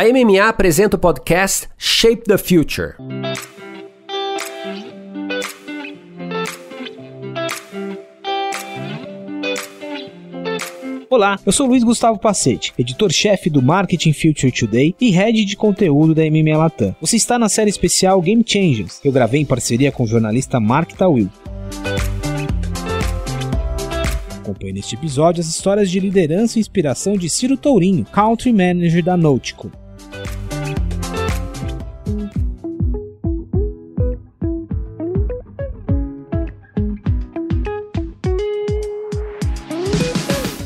A MMA apresenta o podcast Shape the Future. Olá, eu sou Luiz Gustavo Pacete, editor-chefe do Marketing Future Today e head de conteúdo da MMA Latam. Você está na série especial Game Changers, que eu gravei em parceria com o jornalista Mark Tawil. Acompanhe neste episódio as histórias de liderança e inspiração de Ciro Tourinho, Country Manager da Nautico.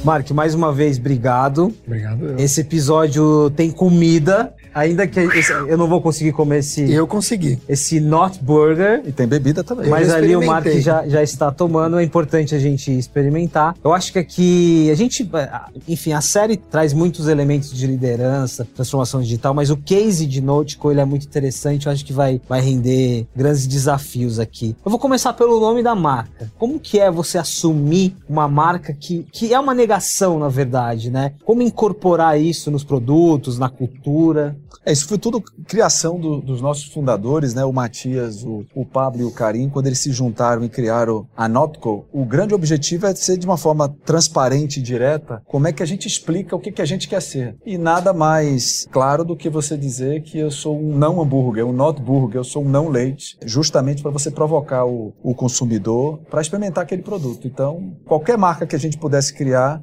Mark, mais uma vez, obrigado. Obrigado. Eu. Esse episódio tem comida, ainda que esse, eu não vou conseguir comer esse. Eu consegui. Esse Not Burger. E tem bebida também. Mas ali o Mark já, já está tomando, é importante a gente experimentar. Eu acho que aqui a gente, enfim, a série traz muitos elementos de liderança, transformação digital, mas o case de Nautico ele é muito interessante. Eu acho que vai, vai render grandes desafios aqui. Eu vou começar pelo nome da marca. Como que é você assumir uma marca que, que é uma negação? na verdade, né? Como incorporar isso nos produtos, na cultura? É, isso foi tudo criação do, dos nossos fundadores, né? O Matias, o, o, Pablo e o Karim, quando eles se juntaram e criaram a Notco. O grande objetivo é ser de uma forma transparente e direta como é que a gente explica o que, que a gente quer ser. E nada mais claro do que você dizer que eu sou um não hambúrguer, um not burger, eu sou um não leite, justamente para você provocar o, o consumidor para experimentar aquele produto. Então, qualquer marca que a gente pudesse criar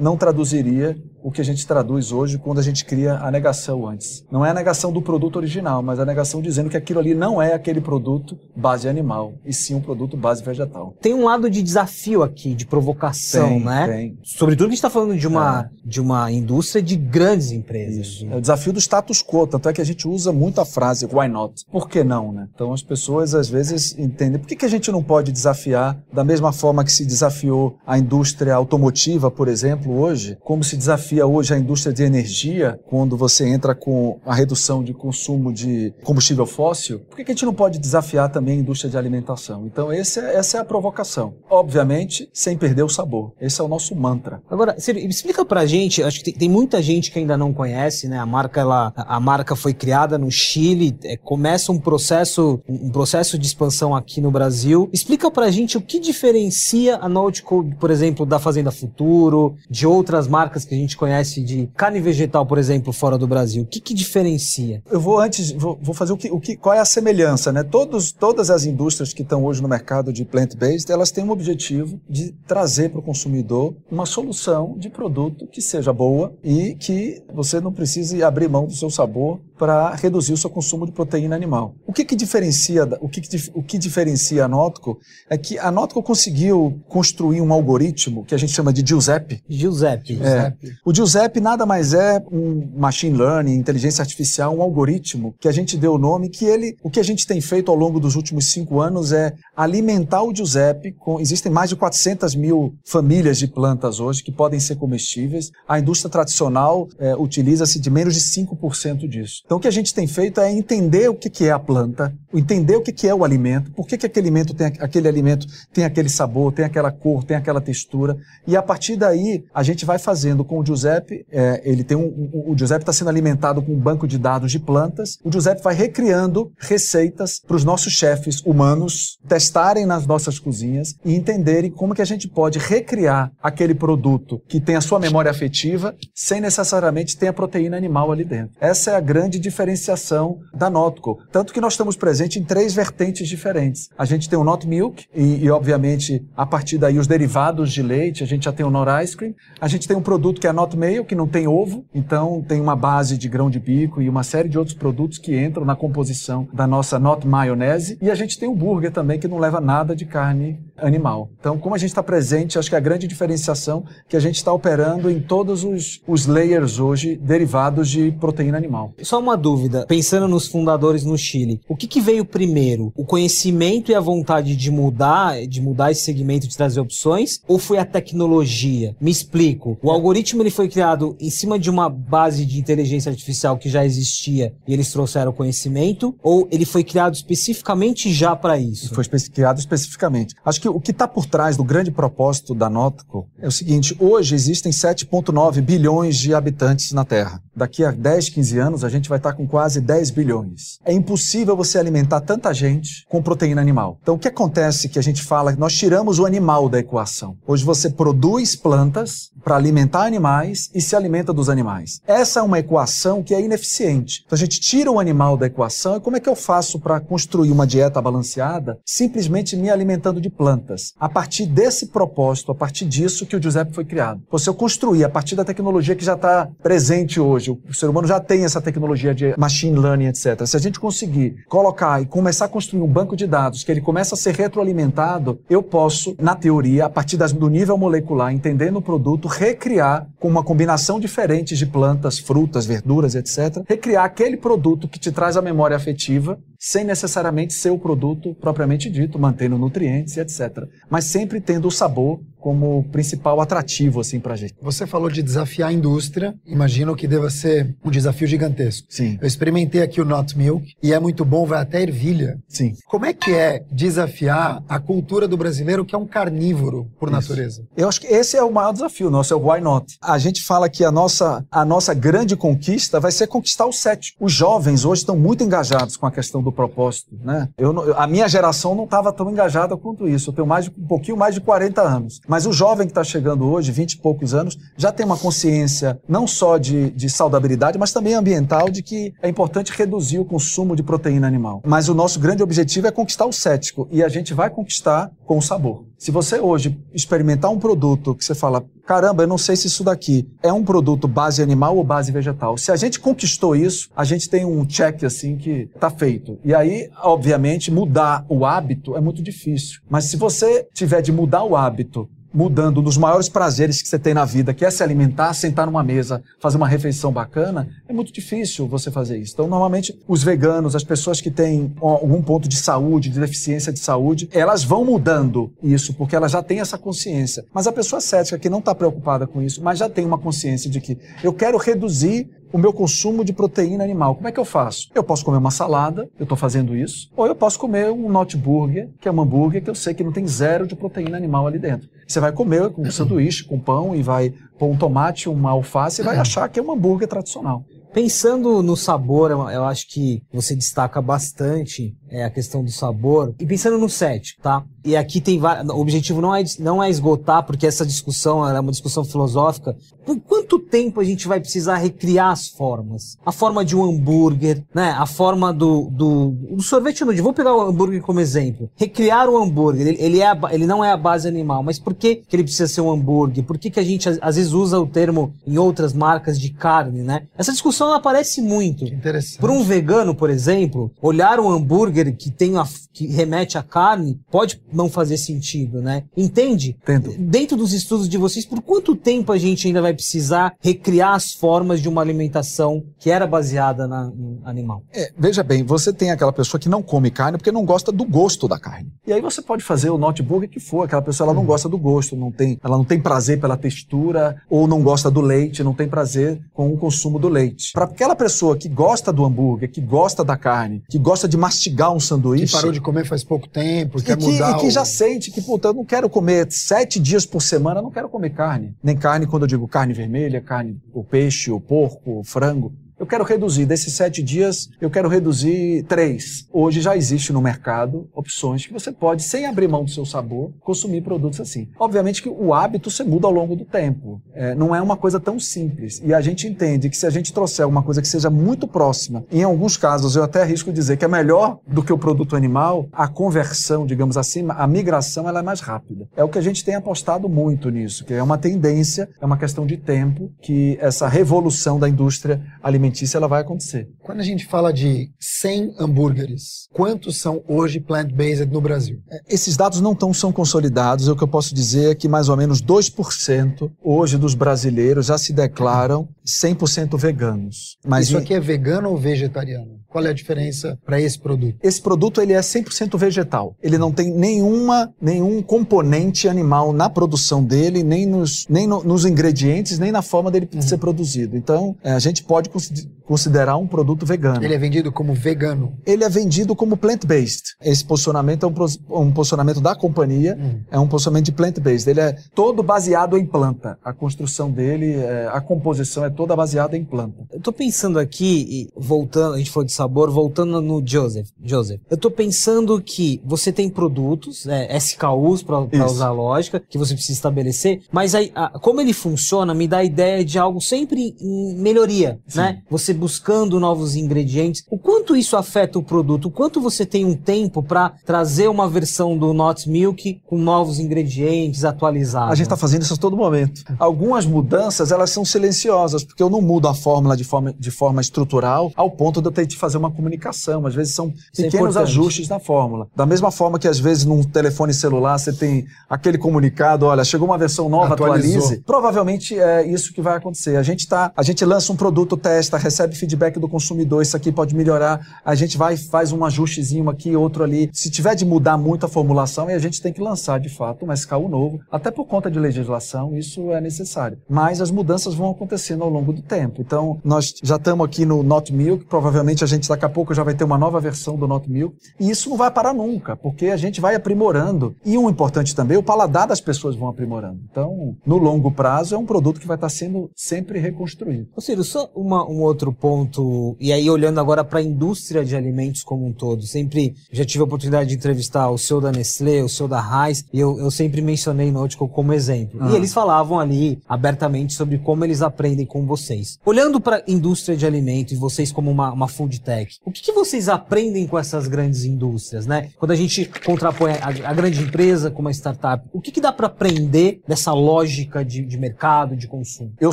não traduziria o que a gente traduz hoje quando a gente cria a negação antes. Não é a negação do produto original, mas a negação dizendo que aquilo ali não é aquele produto base animal, e sim um produto base vegetal. Tem um lado de desafio aqui, de provocação, tem, né? Tem. Sobretudo que a gente está falando de uma, é. de uma indústria de grandes empresas. Isso. É o desafio do status quo, tanto é que a gente usa muito a frase why not? Por que não, né? Então as pessoas às vezes entendem por que, que a gente não pode desafiar da mesma forma que se desafiou a indústria automotiva, por exemplo, hoje, como se desafia hoje a indústria de energia, quando você entra com a redução de consumo de combustível fóssil, por que a gente não pode desafiar também a indústria de alimentação? Então, é, essa é a provocação. Obviamente, sem perder o sabor. Esse é o nosso mantra. Agora, Ciro, explica pra gente, acho que tem, tem, muita gente que ainda não conhece, né? A marca, ela, a marca foi criada no Chile, é, começa um processo, um processo de expansão aqui no Brasil. Explica pra gente o que diferencia a Nautico, por exemplo, da Fazenda Futuro, de outras marcas que a gente conhece de carne vegetal, por exemplo, fora do Brasil? O que, que diferencia? Eu vou antes, vou, vou fazer o que, o que, qual é a semelhança, né? Todos, todas as indústrias que estão hoje no mercado de plant-based, elas têm um objetivo de trazer para o consumidor uma solução de produto que seja boa e que você não precise abrir mão do seu sabor para reduzir o seu consumo de proteína animal. O que, que diferencia o que, que, o que diferencia a Notco é que a Notco conseguiu construir um algoritmo que a gente chama de Giuseppe. Giuseppe. É. O Giuseppe nada mais é um machine learning, inteligência artificial, um algoritmo que a gente deu o nome que ele, o que a gente tem feito ao longo dos últimos cinco anos é alimentar o Giuseppe com, existem mais de 400 mil famílias de plantas hoje que podem ser comestíveis. A indústria tradicional é, utiliza-se de menos de 5% disso. Então, o que a gente tem feito é entender o que é a planta, entender o que é o alimento, por que, que aquele, alimento tem, aquele alimento tem aquele sabor, tem aquela cor, tem aquela textura, e a partir daí a gente vai fazendo com o Giuseppe, é, ele tem um, o Giuseppe está sendo alimentado com um banco de dados de plantas, o Giuseppe vai recriando receitas para os nossos chefes humanos testarem nas nossas cozinhas e entenderem como que a gente pode recriar aquele produto que tem a sua memória afetiva sem necessariamente ter a proteína animal ali dentro. Essa é a grande diferenciação da Notco. Tanto que nós estamos presentes em três vertentes diferentes. A gente tem o Not Milk, e, e, obviamente, a partir daí, os derivados de leite. A gente já tem o Not Ice Cream. A gente tem um produto que é Not Mayo, que não tem ovo, então tem uma base de grão de bico e uma série de outros produtos que entram na composição da nossa Not Maionese. E a gente tem o burger também, que não leva nada de carne animal. Então, como a gente está presente, acho que a grande diferenciação que a gente está operando em todos os, os layers hoje derivados de proteína animal. Só uma dúvida, pensando nos fundadores no Chile, o que, que veio primeiro? O conhecimento e a vontade de mudar, de mudar esse segmento, de trazer opções, ou foi a tecnologia? Me explico. O algoritmo ele foi criado em cima de uma base de inteligência artificial que já existia e eles trouxeram conhecimento, ou ele foi criado especificamente já para isso? Foi criado especificamente. Acho que o que está por trás do grande propósito da Notco é o seguinte: hoje existem 7,9 bilhões de habitantes na Terra daqui a 10, 15 anos, a gente vai estar com quase 10 bilhões. É impossível você alimentar tanta gente com proteína animal. Então, o que acontece que a gente fala, nós tiramos o animal da equação. Hoje você produz plantas para alimentar animais e se alimenta dos animais. Essa é uma equação que é ineficiente. Então, a gente tira o animal da equação e como é que eu faço para construir uma dieta balanceada? Simplesmente me alimentando de plantas. A partir desse propósito, a partir disso que o Giuseppe foi criado. Se eu construir a partir da tecnologia que já está presente hoje, o ser humano já tem essa tecnologia de machine learning, etc. Se a gente conseguir colocar e começar a construir um banco de dados que ele começa a ser retroalimentado, eu posso, na teoria, a partir das, do nível molecular, entendendo o produto, recriar com uma combinação diferente de plantas, frutas, verduras, etc. Recriar aquele produto que te traz a memória afetiva sem necessariamente ser o produto propriamente dito, mantendo nutrientes e etc. Mas sempre tendo o sabor como principal atrativo assim para a gente. Você falou de desafiar a indústria, imagino que deva ser um desafio gigantesco. Sim. Eu experimentei aqui o Not Milk e é muito bom, vai até ervilha. Sim. Como é que é desafiar a cultura do brasileiro que é um carnívoro por Isso. natureza? Eu acho que esse é o maior desafio nosso, é o why not. A gente fala que a nossa, a nossa grande conquista vai ser conquistar o sétimo. Os jovens hoje estão muito engajados com a questão do propósito, né? Eu, a minha geração não estava tão engajada quanto isso. Eu tenho mais de, um pouquinho mais de 40 anos. Mas o jovem que está chegando hoje, 20 e poucos anos, já tem uma consciência não só de, de saudabilidade, mas também ambiental de que é importante reduzir o consumo de proteína animal. Mas o nosso grande objetivo é conquistar o cético e a gente vai conquistar com o sabor. Se você hoje experimentar um produto que você fala, caramba, eu não sei se isso daqui é um produto base animal ou base vegetal. Se a gente conquistou isso, a gente tem um check assim que está feito. E aí, obviamente, mudar o hábito é muito difícil. Mas se você tiver de mudar o hábito mudando um dos maiores prazeres que você tem na vida, que é se alimentar, sentar numa mesa, fazer uma refeição bacana, é muito difícil você fazer isso. Então, normalmente, os veganos, as pessoas que têm algum ponto de saúde, de deficiência de saúde, elas vão mudando isso, porque elas já têm essa consciência. Mas a pessoa cética que não está preocupada com isso, mas já tem uma consciência de que eu quero reduzir o meu consumo de proteína animal. Como é que eu faço? Eu posso comer uma salada, eu estou fazendo isso, ou eu posso comer um not burger, que é um hambúrguer que eu sei que não tem zero de proteína animal ali dentro. Você vai comer com um sanduíche, com pão, e vai pôr um tomate, uma alface, e vai achar que é um hambúrguer tradicional. Pensando no sabor, eu acho que você destaca bastante é, a questão do sabor. E pensando no set, tá? E aqui tem O objetivo não é, não é esgotar, porque essa discussão é uma discussão filosófica. Por quanto tempo a gente vai precisar recriar as formas? A forma de um hambúrguer, né? A forma do, do, do sorvete nude. Vou pegar o hambúrguer como exemplo. Recriar o hambúrguer. Ele, ele, é a, ele não é a base animal, mas por que, que ele precisa ser um hambúrguer? Por que, que a gente às vezes usa o termo em outras marcas de carne, né? Essa discussão ela aparece muito. Interessante. Por um vegano, por exemplo, olhar um hambúrguer que tem a, que remete à carne pode não fazer sentido, né? Entende? Entendo. Dentro dos estudos de vocês, por quanto tempo a gente ainda vai precisar recriar as formas de uma alimentação que era baseada na, no animal? É, veja bem, você tem aquela pessoa que não come carne porque não gosta do gosto da carne. E aí você pode fazer o notebook que for, aquela pessoa ela não gosta do gosto, não tem, ela não tem prazer pela textura ou não gosta do leite, não tem prazer com o consumo do leite. Para aquela pessoa que gosta do hambúrguer, que gosta da carne, que gosta de mastigar um sanduíche, que parou de comer faz pouco tempo, e quer que, mudar e que o... já sente que, puta, eu não quero comer sete dias por semana, eu não quero comer carne. Nem carne, quando eu digo carne vermelha, carne, o peixe, o porco, o frango. Eu quero reduzir, desses sete dias, eu quero reduzir três. Hoje já existe no mercado opções que você pode, sem abrir mão do seu sabor, consumir produtos assim. Obviamente que o hábito se muda ao longo do tempo. É, não é uma coisa tão simples. E a gente entende que se a gente trouxer uma coisa que seja muito próxima, em alguns casos eu até arrisco dizer que é melhor do que o produto animal, a conversão, digamos assim, a migração ela é mais rápida. É o que a gente tem apostado muito nisso, que é uma tendência, é uma questão de tempo que essa revolução da indústria alimentar alimentícia ela vai acontecer. Quando a gente fala de 100 hambúrgueres, quantos são hoje plant-based no Brasil? É, esses dados não tão são consolidados. O que eu posso dizer é que mais ou menos 2% hoje dos brasileiros já se declaram 100% veganos. Mas Isso aqui é vegano ou vegetariano? Qual é a diferença para esse produto? Esse produto ele é 100% vegetal. Ele não tem nenhuma, nenhum componente animal na produção dele, nem nos, nem no, nos ingredientes, nem na forma dele uhum. ser produzido. Então, é, a gente pode de considerar um produto vegano. Ele é vendido como vegano. Ele é vendido como plant-based. Esse posicionamento é um, um posicionamento da companhia, Hum. é um posicionamento de plant-based. Ele é todo baseado em planta. A construção dele, é, a composição é toda baseada em planta. Eu tô pensando aqui, e voltando, a gente falou de sabor, voltando no Joseph. Joseph, eu tô pensando que você tem produtos, né, SKUs para usar a lógica, que você precisa estabelecer, mas aí, a- como ele funciona, me dá a ideia de algo sempre em melhoria, né? Você buscando novos ingredientes. O quanto isso afeta o produto? O quanto você tem um tempo para trazer uma versão do Not Milk com novos ingredientes atualizados? A gente está fazendo isso a todo momento. Algumas mudanças, elas são silenciosas, porque eu não mudo a fórmula de forma, de forma estrutural ao ponto de eu ter que fazer uma comunicação. Às vezes são é pequenos importante. ajustes na fórmula. Da mesma forma que às vezes num telefone celular você tem aquele comunicado, olha, chegou uma versão nova, Atualizou. atualize. Provavelmente é isso que vai acontecer. A gente tá, a gente lança um produto, testa, recebe feedback do consumidor, isso aqui pode melhorar. A gente vai faz um ajustezinho aqui, outro ali. Se tiver de mudar muito a formulação, a gente tem que lançar de fato um SKU novo, até por conta de legislação, isso é necessário. Mas as mudanças vão acontecendo ao longo do tempo. Então, nós já estamos aqui no Not Milk, provavelmente a gente daqui a pouco já vai ter uma nova versão do Not Milk, e isso não vai parar nunca, porque a gente vai aprimorando. E um importante também, o paladar das pessoas vão aprimorando. Então, no longo prazo, é um produto que vai estar sendo sempre reconstruído. Ô Ciro, só uma- um outro ponto, e aí olhando agora para a indústria de alimentos como um todo, sempre já tive a oportunidade de entrevistar o seu da Nestlé, o seu da Heinz, e eu, eu sempre mencionei Nautical como exemplo. Ah. E eles falavam ali abertamente sobre como eles aprendem com vocês. Olhando para a indústria de alimentos e vocês como uma, uma food tech, o que, que vocês aprendem com essas grandes indústrias, né? Quando a gente contrapõe a, a grande empresa com uma startup, o que, que dá para aprender dessa lógica de, de mercado, de consumo? Eu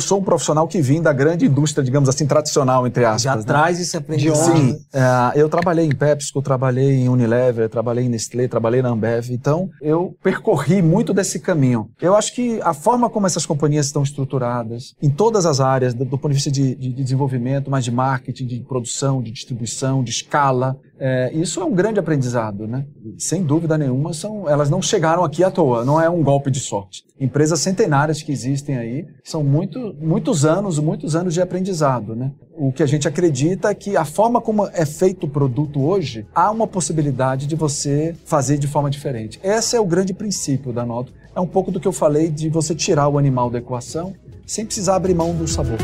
sou um profissional que vim da grande indústria, digamos assim, tradicional, entre aspas. Já né? traz esse aprendizado. Sim, é, eu trabalhei em PepsiCo, trabalhei em Unilever, trabalhei em Nestlé, trabalhei na Ambev, então eu percorri muito desse caminho. Eu acho que a forma como essas companhias estão estruturadas, em todas as áreas, do, do ponto de vista de, de- de desenvolvimento, mas de marketing, de produção, de distribuição, de escala, é, isso é um grande aprendizado, né? Sem dúvida nenhuma, são, elas não chegaram aqui à toa, não é um golpe de sorte. Empresas centenárias que existem aí, são muito, muitos anos, muitos anos de aprendizado, né? O que a gente acredita é que a forma como é feito o produto hoje, há uma possibilidade de você fazer de forma diferente. Esse é o grande princípio da nota. É um pouco do que eu falei de você tirar o animal da equação sem precisar abrir mão do sabor.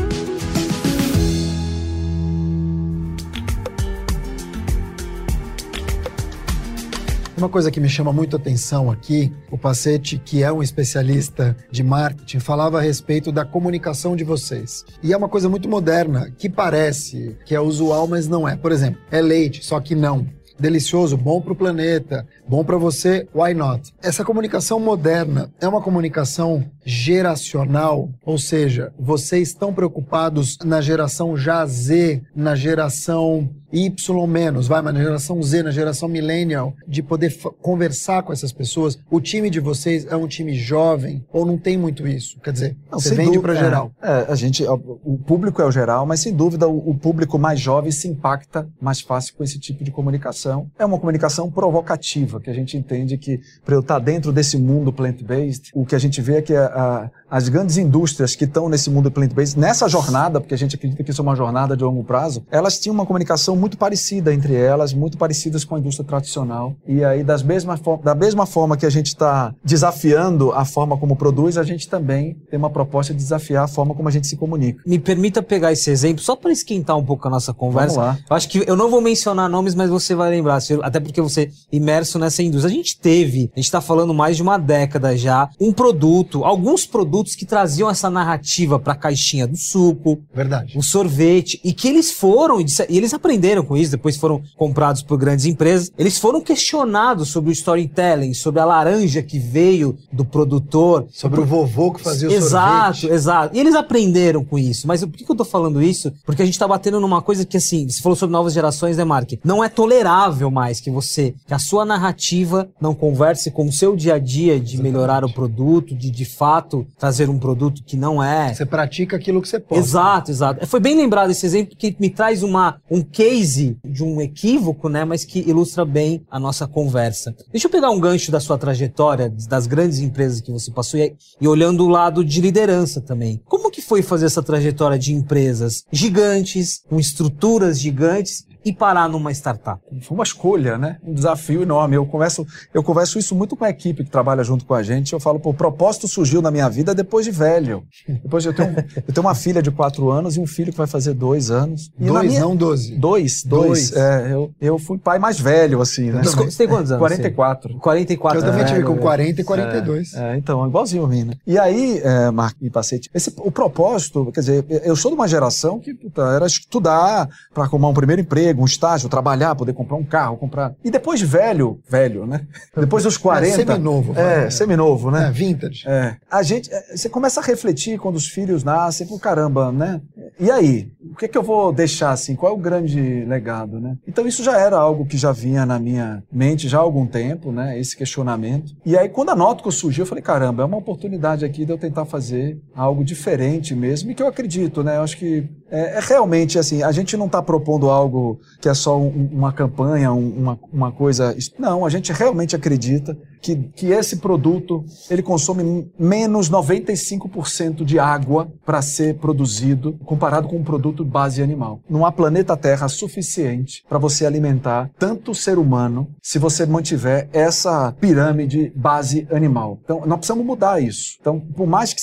Uma coisa que me chama muito atenção aqui, o Pacete, que é um especialista de marketing, falava a respeito da comunicação de vocês. E é uma coisa muito moderna, que parece que é usual, mas não é. Por exemplo, é leite, só que não. Delicioso, bom para o planeta, bom para você, why not? Essa comunicação moderna é uma comunicação geracional, ou seja, vocês estão preocupados na geração já Z, na geração Y menos, vai, mas na geração Z, na geração millennial, de poder conversar com essas pessoas. O time de vocês é um time jovem ou não tem muito isso? Quer dizer, Não, você vende para geral. É, é, a gente, o público é o geral, mas sem dúvida o, o público mais jovem se impacta mais fácil com esse tipo de comunicação. É uma comunicação provocativa, que a gente entende que para eu estar dentro desse mundo plant-based, o que a gente vê é que a- a- as grandes indústrias que estão nesse mundo plant-based, nessa jornada, porque a gente acredita que isso é uma jornada de longo prazo, elas tinham uma comunicação muito parecida entre elas, muito parecidas com a indústria tradicional. E aí, das mesma da mesma forma que a gente está desafiando a forma como produz, a gente também tem uma proposta de desafiar a forma como a gente se comunica. Me permita pegar esse exemplo só para esquentar um pouco a nossa conversa. Vamos lá. Eu acho que eu não vou mencionar nomes, mas você vai lembrar, até porque você é imerso nessa indústria. A gente teve, a gente está falando mais de uma década já, um produto, alguns produtos que traziam essa narrativa para a caixinha do suco, Verdade. o sorvete, e que eles foram, e eles aprenderam com isso, depois foram comprados por grandes empresas, eles foram questionados sobre o storytelling, sobre a laranja que veio do produtor, Sobre o vovô que fazia o exato, sorvete. exato. E eles aprenderam com isso. Mas por que eu tô falando isso? Porque a gente tá batendo numa coisa que, assim, você falou sobre novas gerações, né, Mark? Não é tolerável mais que você, que a sua narrativa não converse com o seu dia a dia de melhorar o produto, de de fato trazer um produto que não é. Você pratica aquilo que você pode. Exato, exato. Foi bem lembrado esse exemplo que me traz uma, um case de um equívoco, né, mas que ilustra bem a nossa conversa. Deixa eu pegar um gancho da sua trajetória, das grandes empresas que você passou e, e olhando o lado de liderança também. Como que foi fazer essa trajetória de empresas gigantes, com estruturas gigantes e parar numa startup? Foi uma escolha, né? Um desafio enorme. Eu converso, eu converso isso muito com a equipe que trabalha junto com a gente. Eu falo, pô, o propósito surgiu na minha vida depois de velho. Depois eu tenho, eu tenho uma filha de quatro anos e um filho que vai fazer dois anos. E dois, minha... não doze. Dois, dois. dois. É, eu, eu fui pai mais velho, assim, né? Você tem quantos anos? 44. 44. Eu também é, tive com 40 e 42. É, é, então, igualzinho a mim, né? E aí, é, Marco e Pacete, esse, o propósito, quer dizer, eu sou de uma geração que puta, era estudar para arrumar um primeiro emprego, um estágio, trabalhar, poder comprar um carro, comprar. E depois de velho, velho, né? Depois dos 40. É seminovo. É, seminovo, né? É, vintage. É. A gente, é, você começa a refletir quando os filhos nascem, por caramba, né? E aí? O que é que eu vou deixar assim? Qual é o grande legado, né? Então isso já era algo que já vinha na minha mente já há algum tempo, né? Esse questionamento. E aí quando a Nótico surgiu, eu falei, caramba, é uma oportunidade aqui de eu tentar fazer algo diferente mesmo e que eu acredito, né? Eu acho que é, é realmente assim, a gente não está propondo algo que é só um, uma campanha, um, uma, uma coisa. Não, a gente realmente acredita que, que esse produto ele consome menos 95% de água para ser produzido comparado com um produto base animal. Não há planeta Terra suficiente para você alimentar tanto o ser humano se você mantiver essa pirâmide base animal. Então, nós precisamos mudar isso. Então, por mais que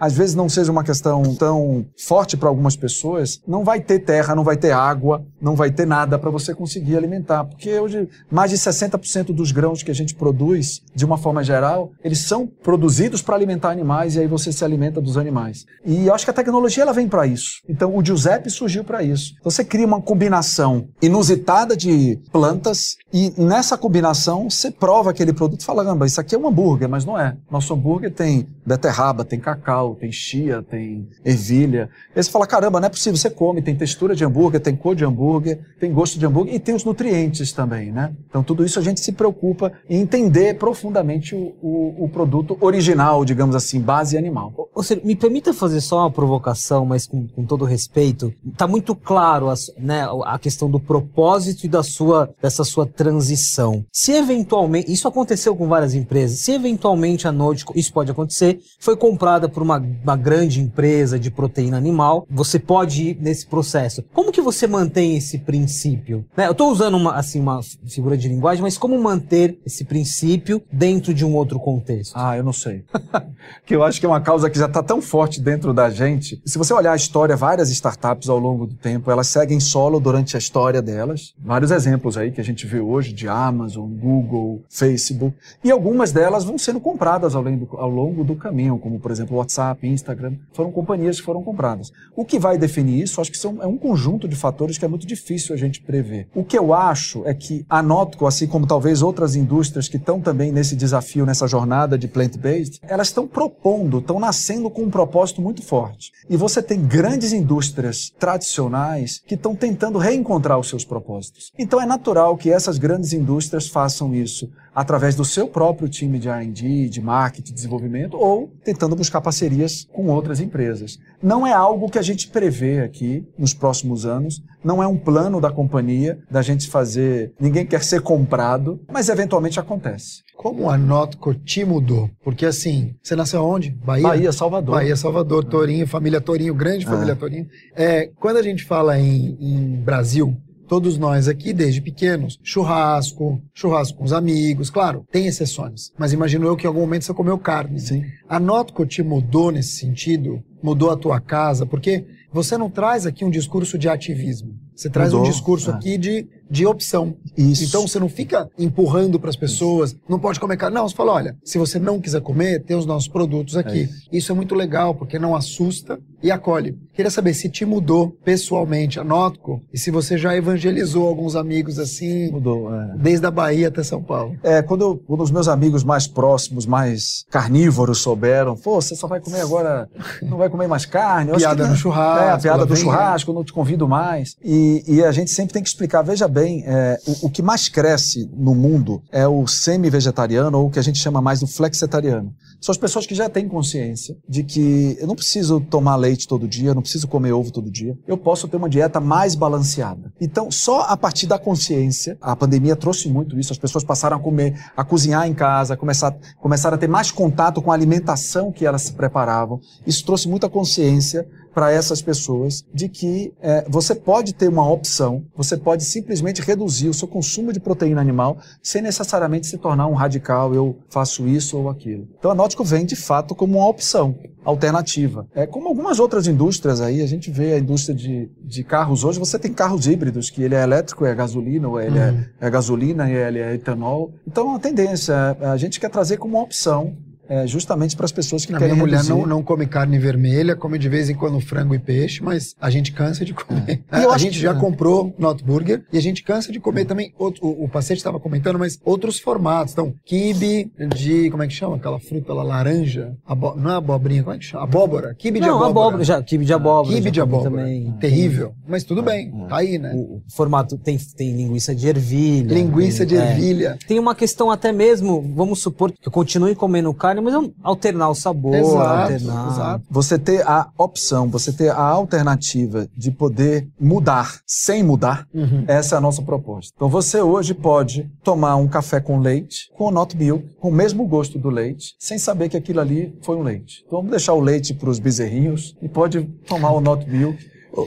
às vezes não seja uma questão tão forte para algumas pessoas, não vai ter terra, não vai ter água, não vai ter nada para você conseguir alimentar. Porque hoje, mais de 60% dos grãos que a gente produz, de uma forma geral, eles são produzidos para alimentar animais e aí você se alimenta dos animais. E eu acho que a tecnologia ela vem para isso. Então o Giuseppe surgiu para isso. Então, você cria uma combinação inusitada de plantas e nessa combinação você prova aquele produto e fala, isso aqui é um hambúrguer, mas não é. Nosso hambúrguer tem beterraba, tem cacau, tem chia, tem ervilha. Aí você fala, caramba, não é possível, você come, tem textura de hambúrguer, tem cor de hambúrguer, tem gosto de hambúrguer e tem os nutrientes também, né? Então tudo isso a gente se preocupa em entender profundamente o, o, o produto original, digamos assim, base animal. Ou seja, me permita fazer só uma provocação, mas com, com todo respeito. Está muito claro a, né, a questão do propósito e da sua, dessa sua transição. Se eventualmente, isso aconteceu com várias empresas, se eventualmente a Node, isso pode acontecer, foi comprada por uma, uma grande empresa de proteína animal, você pode ir nesse processo. Como que você mantém esse princípio? Né, eu estou usando uma, assim, uma figura de linguagem, mas como manter esse princípio dentro de um outro contexto? Ah, eu não sei. que eu acho que é uma causa que já está tão forte dentro da gente. Se você olhar a história, várias startups ao longo do tempo, elas seguem solo durante a história delas. Vários exemplos aí que a gente vê hoje de Amazon, Google, Facebook. E algumas delas vão sendo compradas ao longo do, caminho, como por exemplo WhatsApp, Instagram. Foram companhias que foram compradas. O que vai definir isso, acho que são, é um conjunto de fatores que é muito difícil a gente prever. O que eu acho é que a Notco, assim como talvez outras indústrias que estão também nesse desafio, nessa jornada de plant-based, elas estão propondo, estão nascendo com um propósito muito forte. E você tem grandes indústrias tradicionais que estão tentando reencontrar os seus propósitos. Então é natural que essas grandes indústrias façam isso através do seu próprio time de R&D, de marketing, de desenvolvimento, ou tentando buscar parcerias com outras empresas. Não é algo que a gente prevê aqui nos próximos anos, não é um plano da companhia da gente fazer, ninguém quer ser comprado, mas eventualmente acontece. Como a Notco te mudou? Porque assim, você nasceu onde? Bahia? Bahia, Salvador. Bahia, Salvador, Torinho, família Torinho, grande família é. Torinho. É, quando a gente fala em, em Brasil, todos nós aqui, desde pequenos, churrasco, churrasco com os amigos, claro, tem exceções, mas imagino eu que em algum momento você comeu carne. Sim. A Notco te mudou nesse sentido? Mudou a tua casa? Porque você não traz aqui um discurso de ativismo. Você traz Mudou, um discurso é. aqui de, de opção. Isso. Então você não fica empurrando para as pessoas, não pode comer carne. Não, você fala, olha, se você não quiser comer, tem os nossos produtos aqui. É isso. isso. é muito legal, porque não assusta e acolhe. Queria saber se te mudou pessoalmente a Notco e se você já evangelizou alguns amigos assim. Mudou, é. Desde a Bahia até São Paulo. É, quando, eu, quando os meus amigos mais próximos, mais carnívoros souberam, pô, você só vai comer agora, não vai comer mais carne. piada no churrasco. É, a piada do churrasco, eu não te convido mais. E e, a gente sempre tem que explicar, veja bem, é, o, o que mais cresce no mundo é o semi-vegetariano ou o que a gente chama mais do flexitariano. São as pessoas que já têm consciência de que eu não preciso tomar leite todo dia, eu não preciso comer ovo todo dia, eu posso ter uma dieta mais balanceada. Então, só a partir da consciência, a pandemia trouxe muito isso, as pessoas passaram a comer, a cozinhar em casa, começar, começaram a ter mais contato com a alimentação que elas se preparavam. Isso trouxe muita consciência para essas pessoas de que é, você pode ter uma opção, você pode simplesmente reduzir o seu consumo de proteína animal sem necessariamente se tornar um radical, eu faço isso ou aquilo. Então a Nótico vem de fato como uma opção alternativa. É como algumas outras indústrias aí, a gente vê a indústria de, de carros hoje, você tem carros híbridos, que ele é elétrico, é gasolina, ou ele é, uhum. é, é gasolina e ele é etanol. Então é uma tendência, a gente quer trazer como uma opção é, justamente para as pessoas que a querem minha mulher reduzir. não, não come carne vermelha, come de vez em quando frango e peixe, mas a gente cansa de comer. É. a gente já é. comprou Not Burger e a gente cansa de comer também. Outro, o, o paciente estava comentando, mas outros formatos. Então, kibe de. Como é que chama? Aquela fruta lá, laranja. Abo, não é abobrinha, como é que chama? Abóbora. Kibe de não, abóbora. abóbora já, kibe de abóbora. Kibe de abóbora. Também. Terrível. Mas tudo bem, tá aí, né? O, o formato tem, tem linguiça de ervilha. Linguiça tem, de ervilha. É. Tem uma questão até mesmo, vamos supor que eu continue comendo carne, mas eu alternar o sabor, exato, alternar. Exato. Você ter a opção, você ter a alternativa de poder mudar sem mudar, uhum. essa é a nossa proposta. Então você hoje pode tomar um café com leite, com not milk, com o mesmo gosto do leite, sem saber que aquilo ali foi um leite. Então vamos deixar o leite para os bezerrinhos e pode tomar o not milk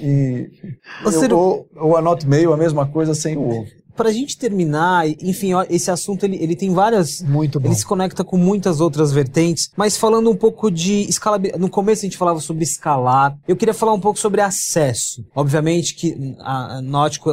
e, ou, ou a not meio, a mesma coisa sem o ovo para a gente terminar, enfim, esse assunto ele, ele tem várias. Muito bom. Ele se conecta com muitas outras vertentes, mas falando um pouco de escalabilidade. No começo a gente falava sobre escalar. Eu queria falar um pouco sobre acesso. Obviamente que a,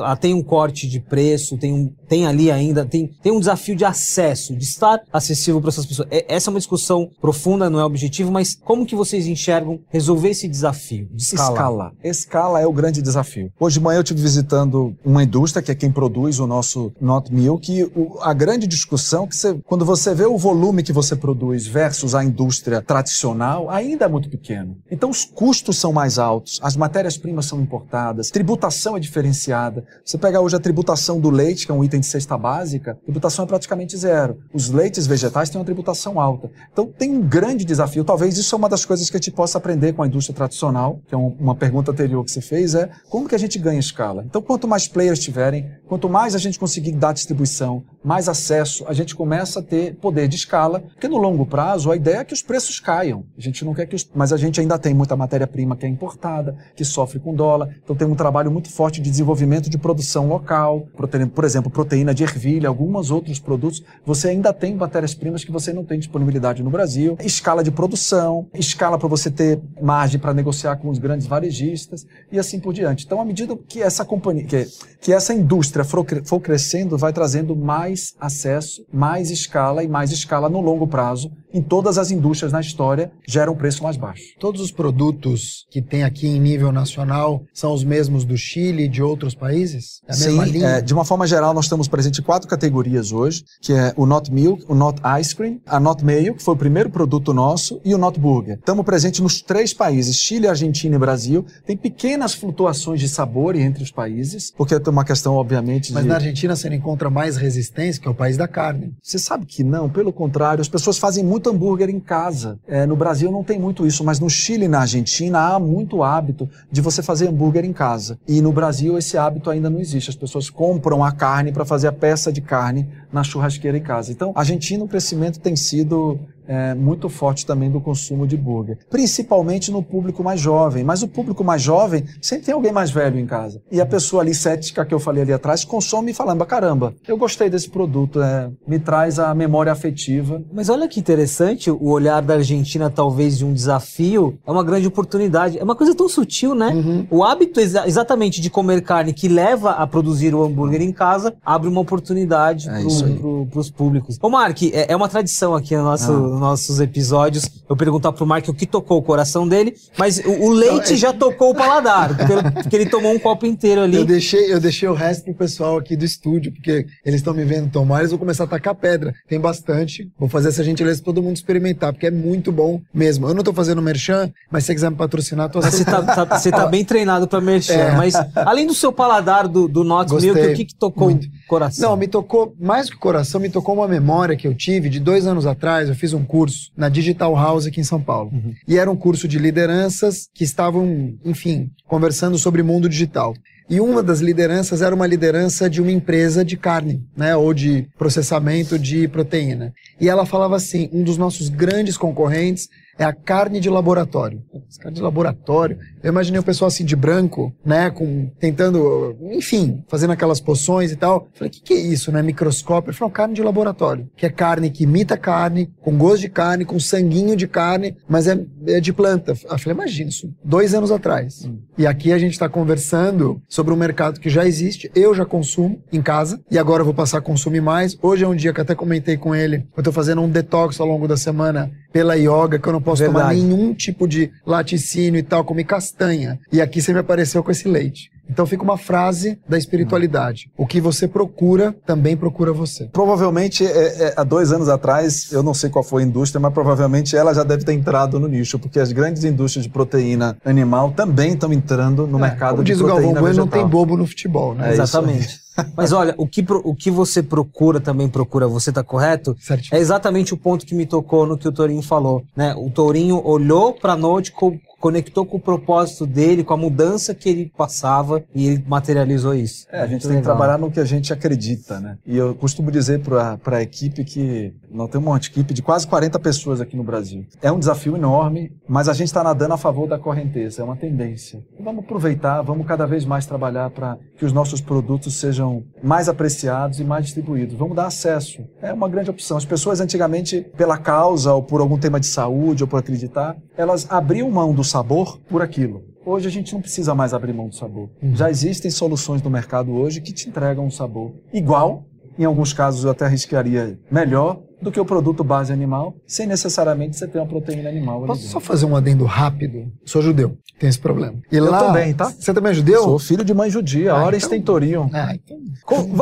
a, tem um corte de preço, tem, um, tem ali ainda, tem, tem um desafio de acesso, de estar acessível para essas pessoas. É, essa é uma discussão profunda, não é objetivo, mas como que vocês enxergam resolver esse desafio de escalar? Escala. Escala é o grande desafio. Hoje de manhã eu estive visitando uma indústria que é quem produz o nosso Not Milk, o, a grande discussão que você, quando você vê o volume que você produz versus a indústria tradicional, ainda é muito pequeno. Então os custos são mais altos, as matérias-primas são importadas, tributação é diferenciada. Você pega hoje a tributação do leite, que é um item de cesta básica, a tributação é praticamente zero. Os leites vegetais têm uma tributação alta. Então tem um grande desafio. Talvez isso é uma das coisas que a gente possa aprender com a indústria tradicional, que é uma pergunta anterior que você fez, é como que a gente ganha escala? Então quanto mais players tiverem, quanto mais a gente conseguir dar distribuição, mais acesso, a gente começa a ter poder de escala, porque no longo prazo a ideia é que os preços caiam. A gente não quer que os... Mas a gente ainda tem muita matéria-prima que é importada, que sofre com dólar, então tem um trabalho muito forte de desenvolvimento de produção local, por exemplo, de ervilha, alguns outros produtos, você ainda tem matérias-primas que você não tem disponibilidade no Brasil, escala de produção, escala para você ter margem para negociar com os grandes varejistas e assim por diante. Então, à medida que essa companhia, que, que essa indústria for, for crescendo, vai trazendo mais acesso, mais escala e mais escala no longo prazo em todas as indústrias na história geram um preço mais baixo. Todos os produtos que tem aqui em nível nacional são os mesmos do Chile e de outros países? É Sim, é, de uma forma geral nós estamos presentes em quatro categorias hoje, que é o Not Milk, o Not Ice Cream, a Not Mayo, que foi o primeiro produto nosso, e o Not Burger. Estamos presentes nos três países, Chile, Argentina e Brasil. Tem pequenas flutuações de sabor entre os países, porque tem uma questão, obviamente, Mas de... na Argentina você não encontra mais resistência, que é o país da carne. Você sabe que não, pelo contrário, as pessoas fazem muito hambúrguer em casa. É, no Brasil não tem muito isso, mas no Chile e na Argentina há muito hábito de você fazer hambúrguer em casa. E no Brasil esse hábito ainda não existe. As pessoas compram a carne para fazer a peça de carne na churrasqueira em casa. Então, a Argentina o crescimento tem sido é, muito forte também do consumo de burger, principalmente no público mais jovem. Mas o público mais jovem sempre tem alguém mais velho em casa. E a pessoa ali cética que eu falei ali atrás consome falando: caramba, eu gostei desse produto, é, me traz a memória afetiva. Mas olha que interessante, o olhar da Argentina talvez de um desafio é uma grande oportunidade. É uma coisa tão sutil, né? Uhum. O hábito exa exatamente de comer carne que leva a produzir o hambúrguer em casa abre uma oportunidade é para pro, os públicos. Ô Mark, é, é, uma tradição aqui no nosso, nossos episódios, eu perguntar pro Mark o que tocou o coração dele, mas o, o leite já tocou o paladar, porque ele tomou um copo inteiro ali. Eu deixei, eu deixei o resto pro pessoal aqui do estúdio, porque eles estão me vendo tomar, eles vão começar a tacar pedra. Tem bastante. Vou fazer essa gentileza pra todo mundo experimentar, porque é muito bom mesmo. Eu não tô fazendo merchan, mas se você quiser me patrocinar, tô você tá, tá- você tá bem treinado pra merchan, É. mas além do seu paladar do, do Not Gostei. Milk, o que, que tocou Muito. o coração? Não, me tocou, mais que o coração, me tocou uma memória que eu tive de dois anos atrás. Eu fiz um curso na Digital House aqui em São Paulo. E era um curso de lideranças que estavam, enfim, conversando sobre mundo digital. E uma das lideranças era uma liderança de uma empresa de carne, né, ou de processamento de proteína. E ela falava assim: um dos nossos grandes concorrentes é a carne de laboratório. Carne de laboratório. Eu imaginei o pessoal assim de branco, né, com tentando, enfim, fazendo aquelas poções e tal. Falei, o que, que é isso, né? Microscópio. Ele falou, carne de laboratório, que é carne que imita carne, com gosto de carne, com sanguinho de carne, mas é, é de planta. Eu falei, imagina isso, dois anos atrás. E aqui a gente está conversando sobre um mercado que já existe, eu já consumo em casa, e agora eu vou passar a consumir mais. Hoje é um dia que até comentei com ele, eu tô fazendo um detox ao longo da semana pela yoga, que eu não posso tomar Verdade. nenhum tipo de laticínio e tal, comi castanha. E aqui você me apareceu com esse leite. Então fica uma frase da espiritualidade. O que você procura, também procura você. Provavelmente, é, é, há dois anos atrás, eu não sei qual foi a indústria, mas provavelmente ela já deve ter entrado no nicho, porque as grandes indústrias de proteína animal também estão entrando no mercado É, Como de diz o proteína Galvão Bueno, não tem bobo no futebol, né? É isso Exatamente. Mas olha, o que, o que você procura também procura, você tá correto? Certinho. É exatamente o ponto que me tocou no que o Tourinho falou, né? O Tourinho olhou pra noite, co- conectou com o propósito dele, com a mudança que ele passava e ele materializou isso. É, a gente tem que legal. trabalhar no que a gente acredita, né? E eu costumo dizer para a equipe que nós temos uma equipe de quase 40 pessoas aqui no Brasil. É um desafio enorme, mas a gente está nadando a favor da correnteza, é uma tendência. Vamos aproveitar, vamos cada vez mais trabalhar para que os nossos produtos sejam mais apreciados e mais distribuídos. Vamos dar acesso. É uma grande opção. As pessoas antigamente, pela causa ou por algum tema de saúde ou por acreditar, elas abriam mão do sabor por aquilo. Hoje a gente não precisa mais abrir mão do sabor. Já existem soluções no mercado hoje que te entregam um sabor igual, em alguns casos eu até arriscaria melhor do que o produto base animal, sem necessariamente você ter uma proteína animal. Posso só fazer um adendo rápido? Sou judeu, tem esse problema. E Eu lá, também, tá? Você também é judeu? Sou filho de mãe judia, Ah, a hora então- tem Torion. Ah, então...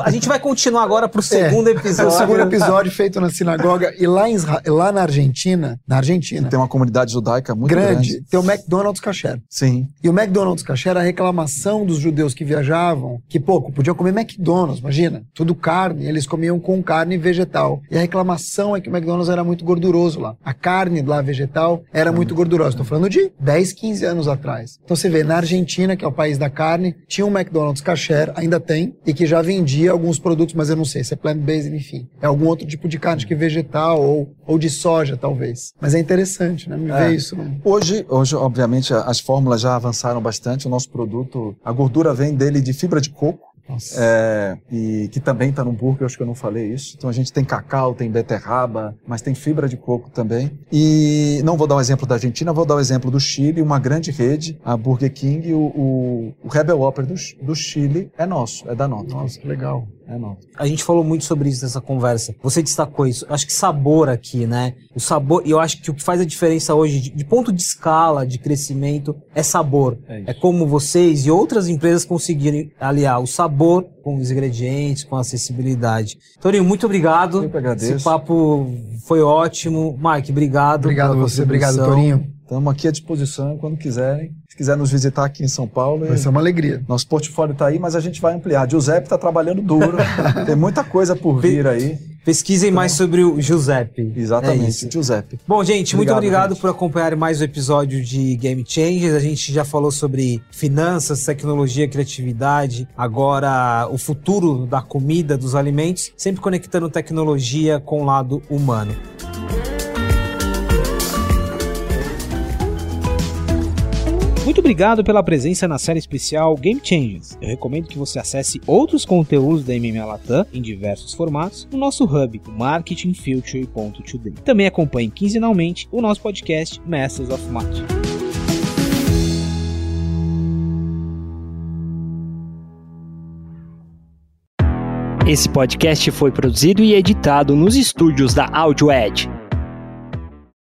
A gente vai continuar agora pro segundo É, episódio. o segundo episódio feito na sinagoga. E lá, em lá na Argentina, na Argentina, Tem uma comunidade judaica muito grande, grande. tem o McDonald's Kasher. Sim. E o McDonald's Kasher, a reclamação dos judeus que viajavam, que pouco, podiam comer McDonald's, imagina, tudo carne, eles comiam com carne vegetal. E a reclamação é que o McDonald's era muito gorduroso lá. A carne lá vegetal era muito gordurosa. Estou falando de 10, 15 anos atrás. Então você vê, na Argentina, que é o país da carne, tinha um McDonald's Kasher, ainda tem, e que já vendia alguns produtos, mas eu não sei se é plant-based, enfim. É algum outro tipo de carne, que vegetal ou, ou de soja, talvez. Mas é interessante, né? Me É. ver isso. Não... Hoje, hoje, obviamente, as fórmulas já avançaram bastante. O nosso produto, a gordura vem dele de fibra de coco. É, e que também está no hambúrguer, acho que eu não falei isso. Então a gente tem cacau, tem beterraba, mas tem fibra de coco também. E não vou dar o exemplo da Argentina, vou dar o exemplo do Chile, uma grande rede, a Burger King, o, o, o Rebel Whopper do, do Chile é nosso, é da nota. Nossa, que legal. É nota. A gente falou muito sobre isso nessa conversa. Você destacou isso. Acho que sabor aqui, né? O sabor, e eu acho que o que faz a diferença hoje, de, de ponto de escala, de crescimento, é sabor. É. É como vocês e outras empresas conseguirem aliar o sabor com os ingredientes, com a acessibilidade. Torinho, muito obrigado. Eu que agradeço. Esse papo foi ótimo. Mike, obrigado. Obrigado a você, obrigado. Torinho. Estamos aqui à disposição quando quiserem. Se quiser nos visitar aqui em São Paulo, Vai ser uma alegria. nosso portfólio está aí, mas a gente vai ampliar. Giuseppe está trabalhando duro, tem muita coisa por vir aí. Pesquisem mais sobre o Giuseppe. É Exatamente, isso. Giuseppe. Bom, gente, muito Obrigado, obrigado gente. por acompanhar mais um episódio de Game Changers. A gente já falou sobre finanças, tecnologia, criatividade, agora o futuro da comida, dos alimentos, sempre conectando tecnologia com o lado humano. Muito obrigado pela presença na série especial Game Changers. Eu recomendo que você acesse outros conteúdos da MMA Latam em diversos formatos no nosso hub, marketingfuture.today. Também acompanhe quinzenalmente o nosso podcast Masters of Marketing. Esse podcast foi produzido e editado nos estúdios da Audio Edge.